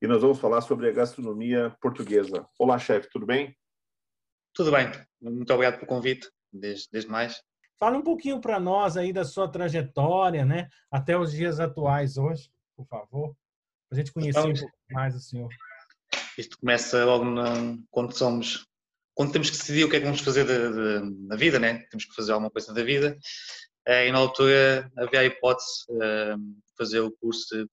e nós vamos falar sobre a gastronomia portuguesa. Olá, chefe, tudo bem? Tudo bem, muito obrigado pelo convite, desde, desde mais. Fala um pouquinho para nós aí da sua trajetória, né, até os dias atuais hoje, por favor, para a gente conhecer então, um pouco mais o senhor. Isto começa logo na, quando somos, quando temos que decidir o que é que vamos fazer na vida, né? Temos que fazer alguma coisa da vida. Eh, e na altura havia a hipótese de fazer o curso de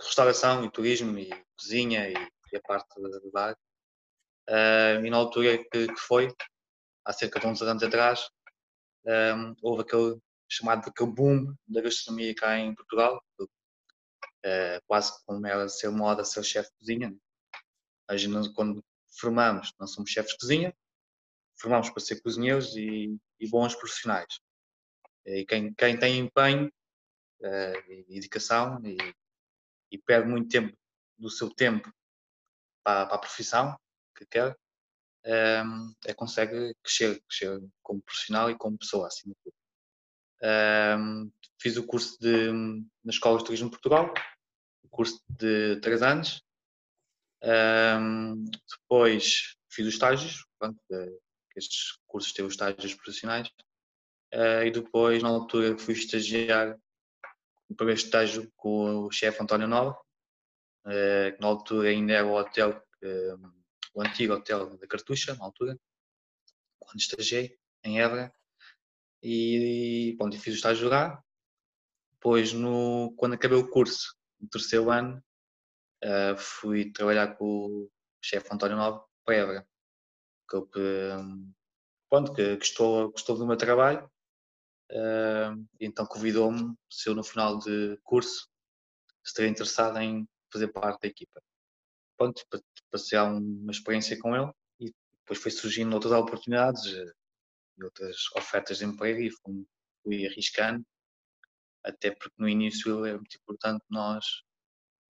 restauração e turismo e cozinha e, e a parte do bar. Uh, e na altura que, que, foi, há cerca de uns anos atrás, um, houve aquele chamado aquele boom da gastronomia cá em Portugal, uh, quase como era ser moda ser chefe de cozinha. Imagina quando formamos, não somos chefes de cozinha, formamos para ser cozinheiros e, e bons profissionais. E quem, quem tem empenho uh, e dedicação e e perde muito tempo do seu tempo para, para a profissão que quer, um, é, consegue crescer, crescer como profissional e como pessoa, acima de tudo. Um, fiz o curso de, na Escola de Turismo de Portugal, o curso de 3 anos. Um, depois fiz os estágios, pronto, estes cursos têm os estágios profissionais. Uh, e depois, na altura, fui estagiar o primeiro estágio com o chefe António Nova, eh, que na altura ainda era o hotel, eh, o antigo hotel da Cartucha, na altura, quando estagiei em Évora. E, bom, fiz o estágio lá. Depois, no, quando acabei o curso, no terceiro ano, eh, fui trabalhar com o chefe António Nova para Évora. Que, pronto, que gostou, gostou do meu trabalho então convidou-me, se eu no final de curso estaria interessado em fazer parte da equipa. Pronto, passear uma experiência com ele e depois foi surgindo outras oportunidades eh, e outras ofertas de emprego e fui, fui arriscando, até porque no início é muito importante nós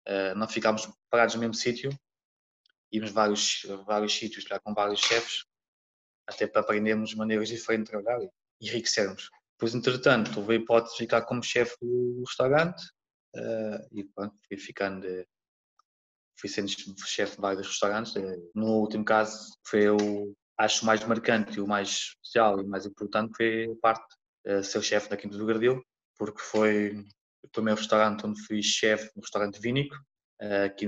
uh, não ficarmos parados no mesmo sítio, íamos vários, vários sítios lá com vários chefes, até para aprendermos maneiras diferentes de trabalhar e enriquecermos. Depois, entretanto, houve a hipótese de ficar como chefe do restaurante uh, e pronto, fui ficando, fui sendo chefe de vários restaurantes. Uh, no último caso, foi o, acho, mais marcante e o mais especial e mais importante foi a parte de ser chefe da Quinta do Gardil, porque foi o primeiro restaurante onde fui chefe, um restaurante vínico, aqui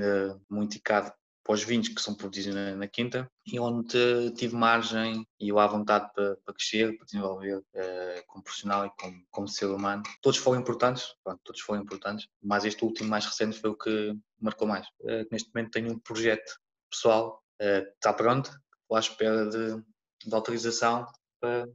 muito indicado para os vinhos que são produzidos na, na, quinta e onde tive margem e eu à vontade para, para crescer, para desenvolver uh, como profissional e como, como ser humano. Todos foram importantes, pronto, todos foram importantes, mas este último mais recente foi o que marcou mais. Uh, neste momento tenho um projeto pessoal, uh, está pronto, estou à espera de, de autorização para,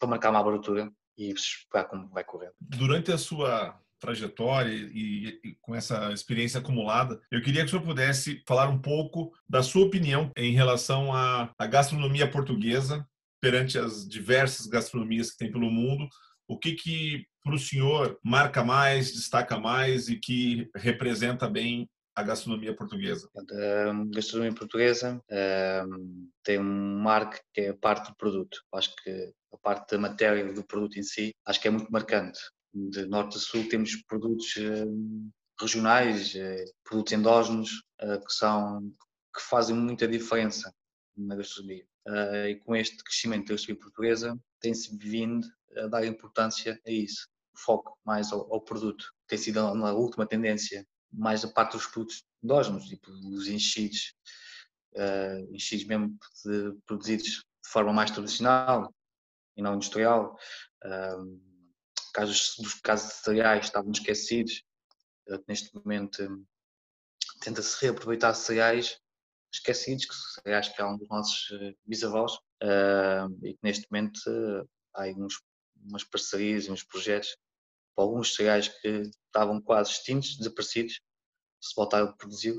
para marcar uma abertura e esperar como vai correr. Durante a sua trajetória e, e, com essa experiência acumulada, eu queria que o senhor pudesse falar um pouco da sua opinião em relação à, à gastronomia portuguesa perante as diversas gastronomias que tem pelo mundo. O que que para o senhor marca mais, destaca mais e que representa bem a gastronomia portuguesa? A gastronomia portuguesa um, tem um marco que é a parte do produto. Acho que a parte da matéria do produto em si, acho que é muito marcante de norte a sul temos produtos eh, regionais, eh, produtos endógenos eh, que são que fazem muita diferença na gastronomia. e com este crescimento da gastronomia portuguesa tem-se vindo a dar importância a isso, foco mais ao, produto. Tem sido a última tendência mais a parte dos produtos endógenos, tipo os enchidos, enchidos mesmo de, produzidos de forma mais tradicional e não industrial. Uh, casos, dos casos de cereais estavam esquecidos, eh, neste momento hum, tenta-se reaproveitar cereais esquecidos, que cereais que eram dos nossos eh, bisavós, uh, e que neste momento há uns, umas parcerias e uns projetos para alguns cereais que estavam quase extintos, desaparecidos, se voltar a produzir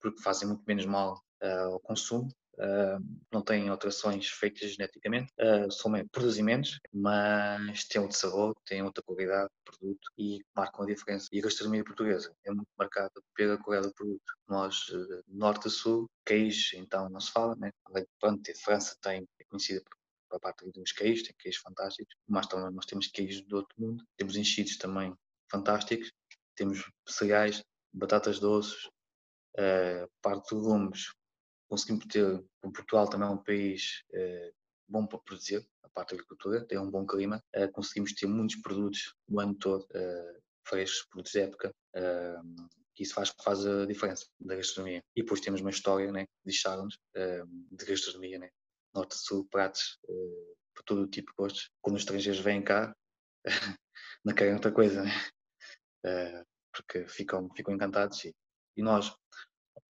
porque fazem muito menos mal uh, ao consumo. Uh, não têm alterações feitas geneticamente, uh, são produzem menos, mas têm outro sabor, têm outra qualidade de produto e marcam a diferença. E a gastronomia portuguesa é muito marcada pela qualidade do produto. Nós, uh, norte a sul, queijo, então não se fala, né? De, a França tem, é conhecida por para a parte dos queijos, tem queijos fantásticos, mas também nós temos queijos do outro mundo, temos enchidos também fantásticos, temos cereais, batatas doces, uh, parte de legumes, conseguimos ter, Portugal também é um país uh, bom para produzir, a parte da agricultura, tem um bom clima, uh, conseguimos ter muitos produtos o ano todo, uh, frescos, produtos de época, uh, isso faz, faz a diferença da gastronomia. E depois temos uma história né, nos de gastronomia, né, norte-sul, pratos uh, por todo o tipo de gostos. Quando os estrangeiros vêm cá, não querem outra coisa, né? Porque ficam, ficam encantados. E, e, nós,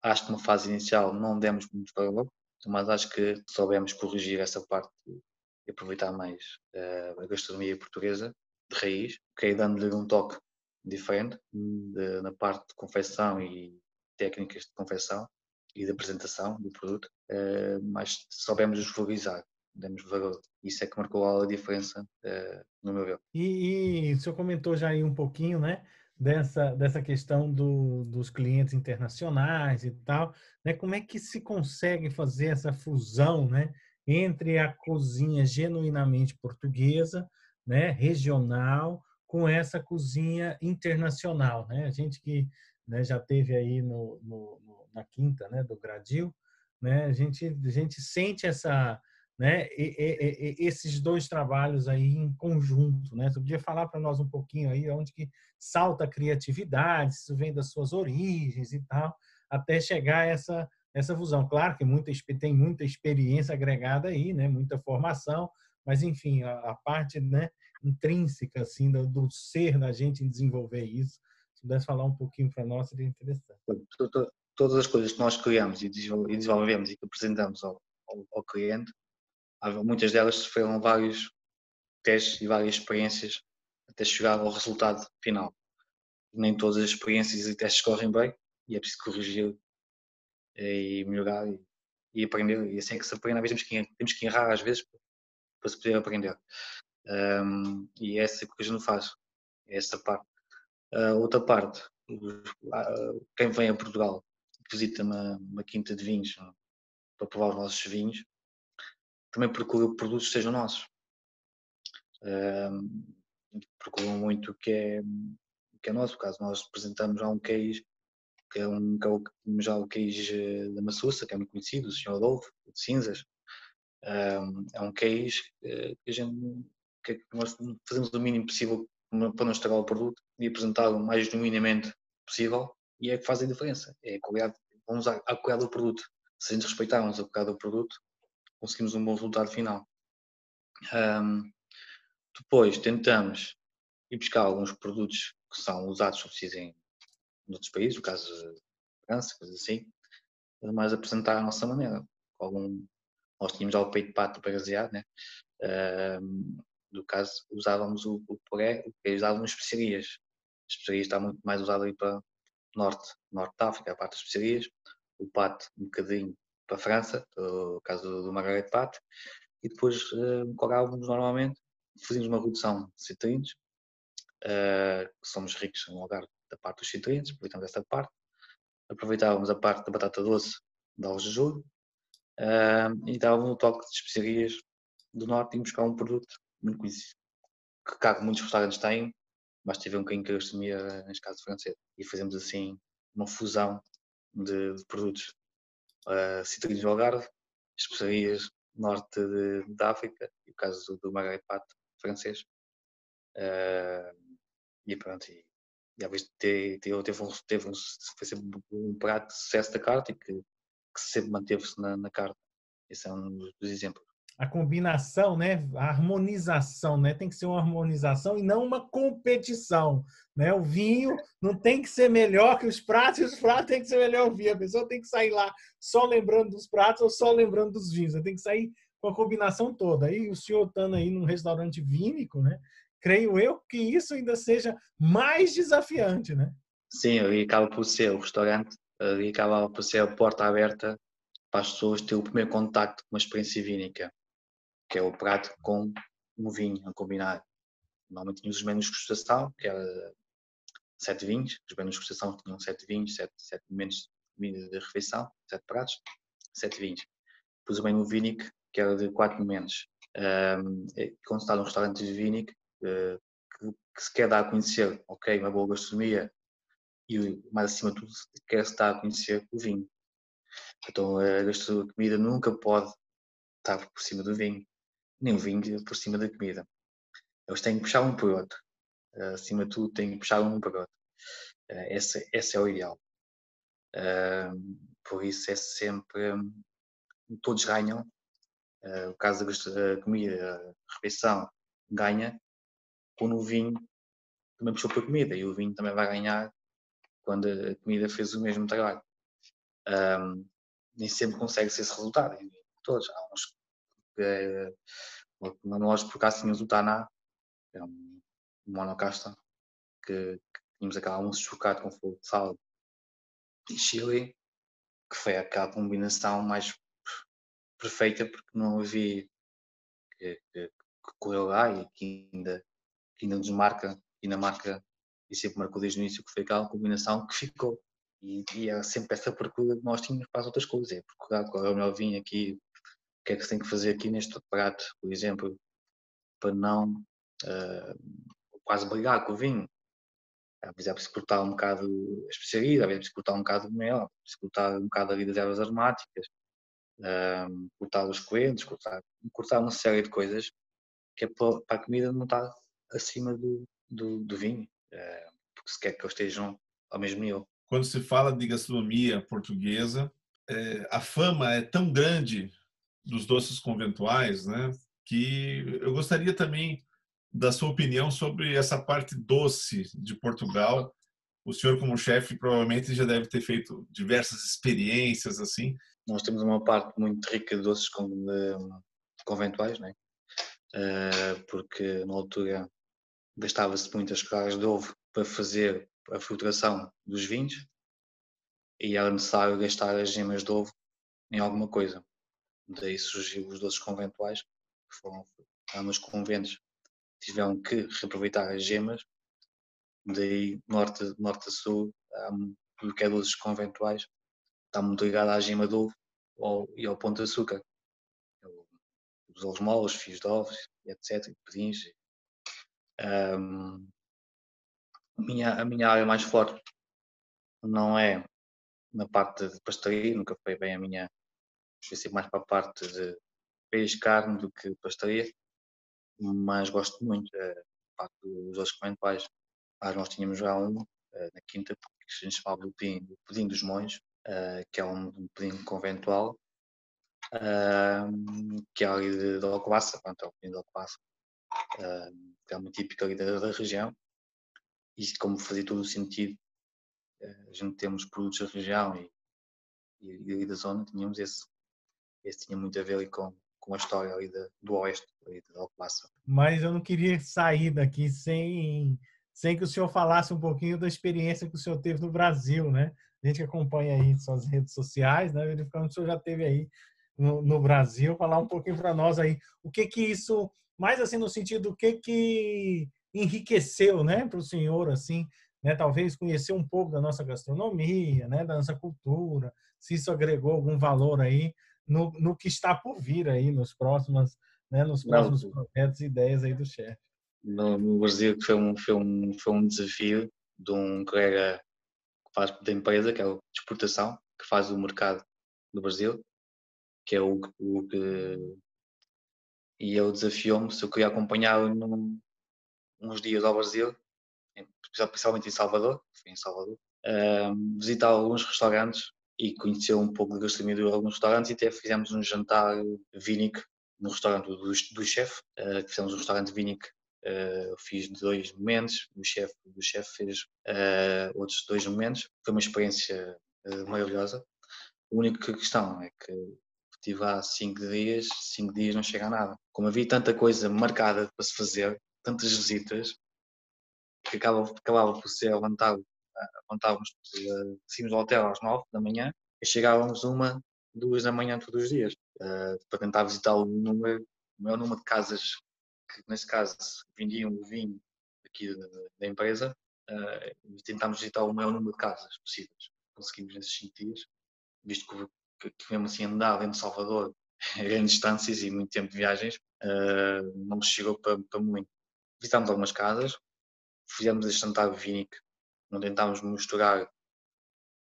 acho que na fase inicial não demos muito valor, mas acho que soubemos corrigir essa parte e aproveitar mais uh, a gastronomia portuguesa de raiz, que é dando-lhe um toque diferente de, na parte de confecção e técnicas de confecção e de apresentação do produto, uh, mas soubemos os valorizar, demos valor. Isso é que marcou a diferença, uh, no meu ver. E, e o senhor comentou já aí um pouquinho, né? Dessa, dessa questão do, dos clientes internacionais e tal, né? Como é que se consegue fazer essa fusão, né? Entre a cozinha genuinamente portuguesa, né? Regional, com essa cozinha internacional, né? A gente que né, já teve aí no, no, na quinta, né, do Gradil, né, a gente a gente sente essa, né, e, e, e, esses dois trabalhos aí em conjunto, né? Você podia falar para nós um pouquinho aí onde que salta a criatividade, isso vem das suas origens e tal, até chegar a essa essa fusão. Claro que muita tem muita experiência agregada aí, né, muita formação, mas enfim, a, a parte, né, intrínseca assim do, do ser da gente em desenvolver isso se pudesse falar um pouquinho para nós, seria interessante todas as coisas que nós criamos e desenvolvemos e que apresentamos ao, ao, ao cliente, muitas delas sofreram vários testes e várias experiências até chegar ao resultado final. Nem todas as experiências e testes correm bem e é preciso corrigir e melhorar e, e aprender. E assim é que se aprende, às vezes temos que, temos que errar às vezes para se poder aprender. Um, e é essa que a gente faz, é essa parte. A outra parte, quem vem a Portugal visita uma, uma quinta de vinhos para provar os nossos vinhos, também procura produtos que sejam nossos. Um, procuram muito o que é, que é nosso. No caso, nós apresentamos já um queijo, que é um, que é já o queijo da Massuça, que é muito conhecido, o Sr. Adolfo, de Cinzas. Um, é um queijo que a gente que nós fazemos o mínimo possível para não estragar o produto e apresentá-lo o mais genuinamente possível e é que faz a diferença. É a qualidade, vamos à, à qualidade do produto. Se a gente respeitarmos a qualidade do produto, conseguimos um bom resultado final. Um, depois tentamos ir buscar alguns produtos que são usados, se preciso, em outros países, no caso de França, coisas assim, mas apresentar a nossa maneira. Algum, nós tínhamos já o peito de pato bagaseado, né? Um, no caso, usávamos o, o puré, o que usávamos especiarias. As especiarias está muito mais usado aí para, norte, norte da África, a parte das especiarias, o pato um bocadinho para a França, o caso do, Margaret Pat, e depois uh, colávamos normalmente, fazíamos uma redução de citrinos, uh, somos ricos no lugar da parte dos citrinos, aproveitamos essa parte, aproveitávamos a parte da batata doce da Algejudo uh, e dávamos um toque de especiarias do norte e buscar um produto muito conhecido, que cá muitos restaurantes têm, mas tive um bocadinho que gastronomia, neste caso francês. E fazemos assim uma fusão de, de produtos. Citrinos do Algarve, especiarias norte de, de África, e o caso do, do Pat, francês. Uh, e pronto, e, e às vezes teve, teve, um, teve um, foi sempre um prato de sucesso da carta e que, que sempre manteve-se na, na carta. Esse é um dos exemplos a combinação, né, a harmonização, né, tem que ser uma harmonização e não uma competição, né? O vinho não tem que ser melhor que os pratos e os pratos tem que ser melhor o vinho. A pessoa tem que sair lá só lembrando dos pratos ou só lembrando dos vinhos. Tem que sair com a combinação toda. Aí o senhor estando aí num restaurante vínico, né? Creio eu que isso ainda seja mais desafiante, né? Sim, e acaba por ser o restaurante ali acabava por ser a porta aberta para as pessoas terem o primeiro contacto com uma experiência vínica, que é o prato com um vinho a combinar. Normalmente tínhamos os menus de gustação, que era sete vinhos, os menus de gustação tinham sete vinhos, sete, sete momentos de refeição, sete pratos, sete vinhos. Depois o menu vínico, que era de quatro momentos. Um, quando está num restaurante de vínico, uh, que, que, se quer dar a conhecer, ok, uma boa gastronomia, e mais acima de tudo, quer-se dar a conhecer o vinho. Então a gastronomia comida nunca pode estar por cima do vinho, nem o vinho por cima da comida. Eles têm que puxar um por outro. Acima de tudo, têm que puxar um por outro. Esse, esse é o ideal. Por isso é sempre. Todos ganham. O caso da comida, a refeição, ganha quando o vinho também puxou para a comida e o vinho também vai ganhar quando a comida fez o mesmo trabalho nem sempre consegue ser esse resultado. Todos. Há uns que, nós, por acaso, tínhamos o Taná, é um monocasta, que, que tínhamos aquele almoço chocado com fogo de e chile, que foi aquela combinação mais perfeita, porque não havia que, que, que correu lá e que ainda, que ainda nos marca, e na marca, e sempre marcou desde o início, que foi aquela combinação que ficou. E, e é sempre essa procura que nós tínhamos para as outras coisas, é procurar qual é o melhor vinho aqui, que é que se tem que fazer aqui neste prato, por exemplo, para não uh, quase brigar com o vinho. Às vezes é preciso cortar um bocado a especiaria, é preciso cortar um bocado de mel, preciso cortar um bocado ali das ervas aromáticas, uh, cortar os coentros, cortar, cortar uma série de coisas que é para, a comida não estar acima do, do, do vinho, porque se quer que eles estejam ao mesmo nível quando se fala de gastronomia portuguesa, é, a fama é tão grande dos doces conventuais, né, que eu gostaria também da sua opinião sobre essa parte doce de Portugal. O senhor, como chefe, provavelmente já deve ter feito diversas experiências assim. Nós temos uma parte muito rica de doces conventuais, né? porque na altura gastava-se muitas claras de ovo para fazer a filtração dos vinhos e era necessário gastar as gemas de ovo em alguma coisa. Daí surgiu os doces conventuais, que foram nos conventos tiveram que reaproveitar as gemas, daí norte, norte a sul, tudo que é doces conventuais está muito ligado à gema de ovo e ao ponto de açúcar. Os ovos moles, fios de ovos, etc. Pudins. Um, minha, a minha área mais forte não é na parte de pastelaria, nunca foi bem a minha, fui sempre mais para a parte de peixe, carne do que pastelaria, mas gosto muito da parte dos outros comentários. Ah, nós tínhamos já um eh, na quinta, que gente chamava o pudim, o pudim dos monges, eh, que é um, pudim conventual, que é ali de, de Alcobaça, pronto, é o pudim de Alcobaça, que é muito típico ali da, da região, e como fazia todo o sentido, a gente temos produtos da região e, e da zona, tínhamos esse, esse tinha muito a ver ali com, com a história ali de, do oeste, ali de Alcobaça. Mas eu não queria sair daqui sem, sem que o senhor falasse um pouquinho da experiência que o senhor teve no Brasil, né? A gente que acompanha aí suas redes sociais, né? Verificando que o senhor já teve aí no, no Brasil, falar um pouquinho para nós aí o que que isso, mais assim no sentido o que que enriqueceu, né, para o senhor assim, né, talvez conhecer um pouco da nossa gastronomia, né, da nossa cultura, se isso agregou algum valor aí no, no que está por vir aí nos próximos, né, nos próximos Não. projetos e ideias aí do chefe. No, no Brasil foi um, foi, um, foi um desafio de um colega que faz da empresa, que é a exportação, que faz o mercado do Brasil, que é o, o que e ele desafiou-me se eu queria acompanhá-lo uns dias ao Brasil, principalmente em Salvador, fui em Salvador, uh, visitar alguns restaurantes e conhecer um pouco da gastronomia de alguns restaurantes e até fizemos um jantar vínico no restaurante do, do chefe, uh, fizemos um restaurante vínico Uh, fiz dois momentos, o chefe do chefe fez uh, outros dois momentos. Foi uma experiência uh, maravilhosa. A única questão é que estive lá cinco dias, cinco dias não chega a nada. Como havia tanta coisa marcada para se fazer, tantas visitas, que acaba, acabava por ser levantado contávamos, uh, saímos do hotel às nove da manhã e chegávamos uma, duas da manhã todos os dias uh, para tentar visitar o número, o maior número de casas que, nesse caso, vendiam o vinho aqui da, da empresa uh, e tentámos visitar o maior número de casas possíveis. Conseguimos nesses cinco dias, visto que, que, mesmo assim dentro de Salvador grandes distâncias e muito tempo de viagens, uh, não nos chegou para, para muito. Visitámos algumas casas, fizemos este jantar vínico, onde tentámos misturar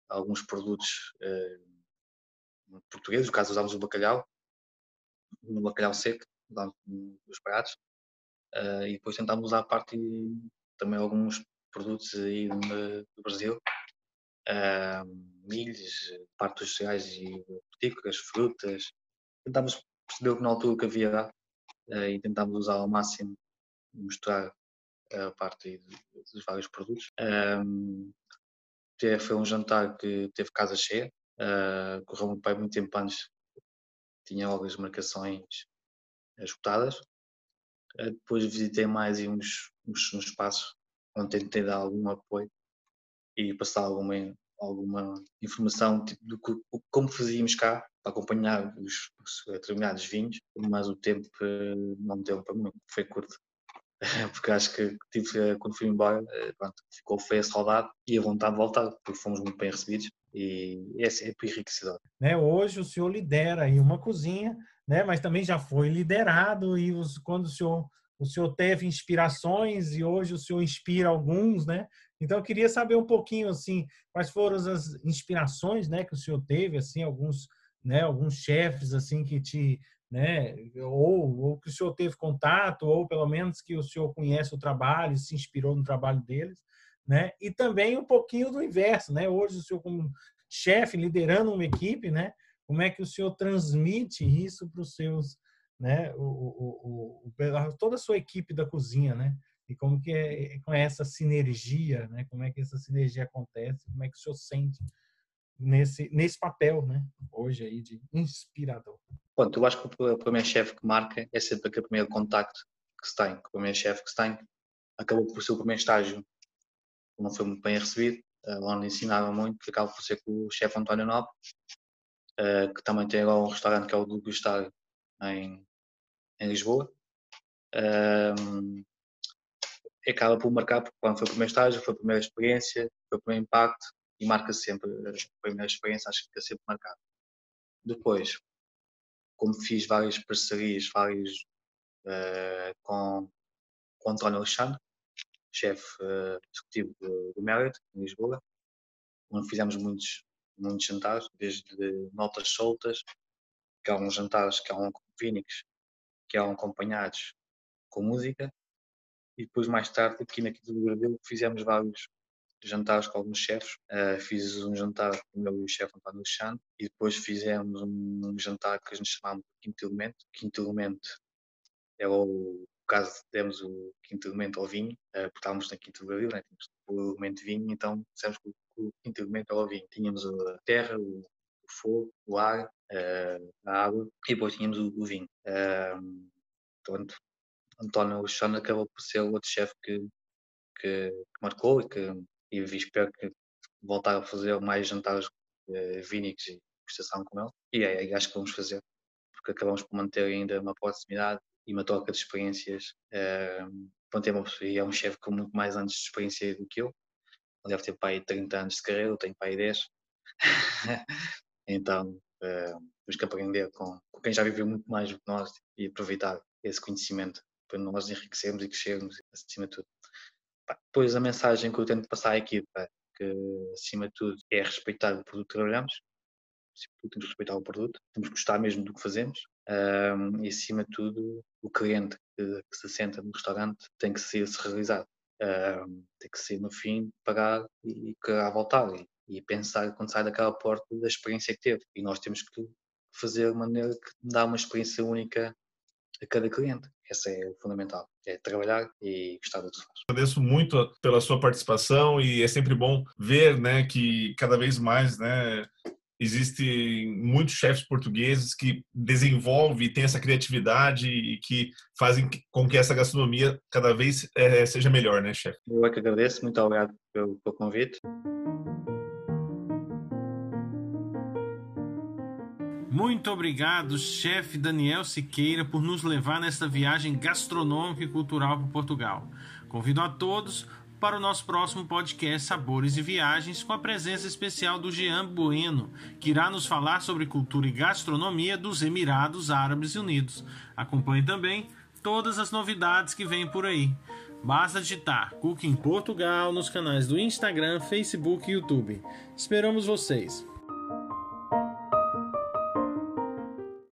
alguns produtos uh, portugueses, no caso usámos o bacalhau, no bacalhau seco, usámos os pratos, uh, e depois tentámos usar a parte também alguns produtos aí do Brasil, uh, milhos, parte dos cereais e frutícolas, frutas, tentámos perceber que na altura que havia lá e tentámos usar ao máximo mostrar a parte dos vários produtos. Um, foi um jantar que teve casa cheia, uh, correu meu pai muito tempo antes, tinha logo as marcações esgotadas. Uh, depois visitei mais uns, uns, uns espaços onde tentei dar algum apoio e passar alguma, alguma informação tipo, do como fazíamos cá para acompanhar os, os determinados vinhos, mas o tempo eh, não deu para mim, foi curto. Porque acho que tive, quando fui embora, eh, pronto, ficou feia a saudade e a vontade de voltar, porque fomos muito bem recebidos e esse é enriquecedor. Né, hoje o senhor lidera aí uma cozinha, né, mas também já foi liderado e os, quando o senhor o senhor teve inspirações e hoje o senhor inspira alguns, né? Então eu queria saber um pouquinho assim, quais foram as inspirações, né, que o senhor teve, assim, alguns né, alguns chefes assim que te, né, ou, ou que o senhor teve contato, ou pelo menos que o senhor conhece o trabalho se inspirou no trabalho deles, né? E também um pouquinho do inverso, né? Hoje o senhor como chefe liderando uma equipe, né? Como é que o senhor transmite isso para os seus, né? O, o, o, toda a sua equipe da cozinha, né? E como que é com essa sinergia, né? Como é que essa sinergia acontece? Como é que o senhor sente nesse, nesse papel, né? Hoje aí de inspirador. Pronto, eu acho que o primeiro chefe que marca é sempre aquele primeiro contacto que se tem. O primeiro chefe que se tem acabou por ser o primeiro estágio, não foi muito bem recebido, uh, onde ensinava muito, que acaba por ser com o chefe António Nobre, uh, que também tem agora um restaurante que é o do Gustar em, em Lisboa. Acaba por marcar, porque quando foi o primeiro estágio, foi a primeira experiência, foi o primeiro impacto, e marca sempre, a primeira experiência acho que fica sempre marcado. Depois, como fiz várias parcerias, várias uh, com, com António Alexandre, chefe uh, executivo do, do Marriott, em Lisboa, onde fizemos muitos, muitos jantares, desde notas soltas, que uns jantares que há vínicos, que há acompanhados com música, e depois mais tarde, aqui na Quinta do Brasil, fizemos vários jantares com alguns chefes. Uh, fiz um jantar com o meu chefe António Alexandre e depois fizemos um, jantar que chamava de Quinto Elemento. Quinto Elemento é o caso demos o quinto elemento ao vinho, uh, porque estávamos na Quinta Brasil, né? tínhamos o elemento vinho, então dissemos que o, quinto elemento era o vinho. Tínhamos a terra, o, o fogo, o ar, uh, a água e depois tínhamos o, o vinho. Uh, portanto, António Alexandre acabou por ser o outro chefe que, que, que marcou e que e espero que voltar a fazer mais jantares uh, vínicos e prestação com ele. E é, acho que vamos fazer, porque acabamos por manter ainda uma proximidade e uma troca de experiências. Uh, pronto, é, uma, é um chefe com muito mais anos de experiência do que eu. Ele deve ter pai 30 anos de carreira, eu tenho pai 10. então, uh, temos que aprender com, com, quem já viveu muito mais do que nós e aproveitar esse conhecimento para nós enriquecermos e crescermos acima de tudo. Depois a mensagem que eu tento passar à equipa, que acima de tudo é respeitar o produto que trabalhamos, temos que respeitar o produto, temos que gostar mesmo do que fazemos. Um, e acima de tudo o cliente que, que, se senta no restaurante tem que ser se realizado, um, tem que ser no fim pagar e querer voltar e, e, pensar quando sai daquela porta da experiência que teve. E nós temos que fazer de maneira que dá uma experiência única a cada cliente. Esse é o fundamental, é trabalhar e gostar do que faz. Agradeço muito pela sua participação e é sempre bom ver, né, que cada vez mais, né, existem muitos chefes portugueses que desenvolvem e têm essa criatividade e que fazem com que essa gastronomia cada vez é, seja melhor, né, chefe? Eu é que agradeço, muito obrigado pelo, pelo convite. Muito obrigado, chefe Daniel Siqueira, por nos levar nesta viagem gastronômica e cultural para Portugal. Convido a todos para o nosso próximo podcast Sabores e Viagens, com a presença especial do Jean Bueno, que irá nos falar sobre cultura e gastronomia dos Emirados Árabes Unidos. Acompanhe também todas as novidades que vêm por aí. Basta digitar Cooking Portugal nos canais do Instagram, Facebook e YouTube. Esperamos vocês!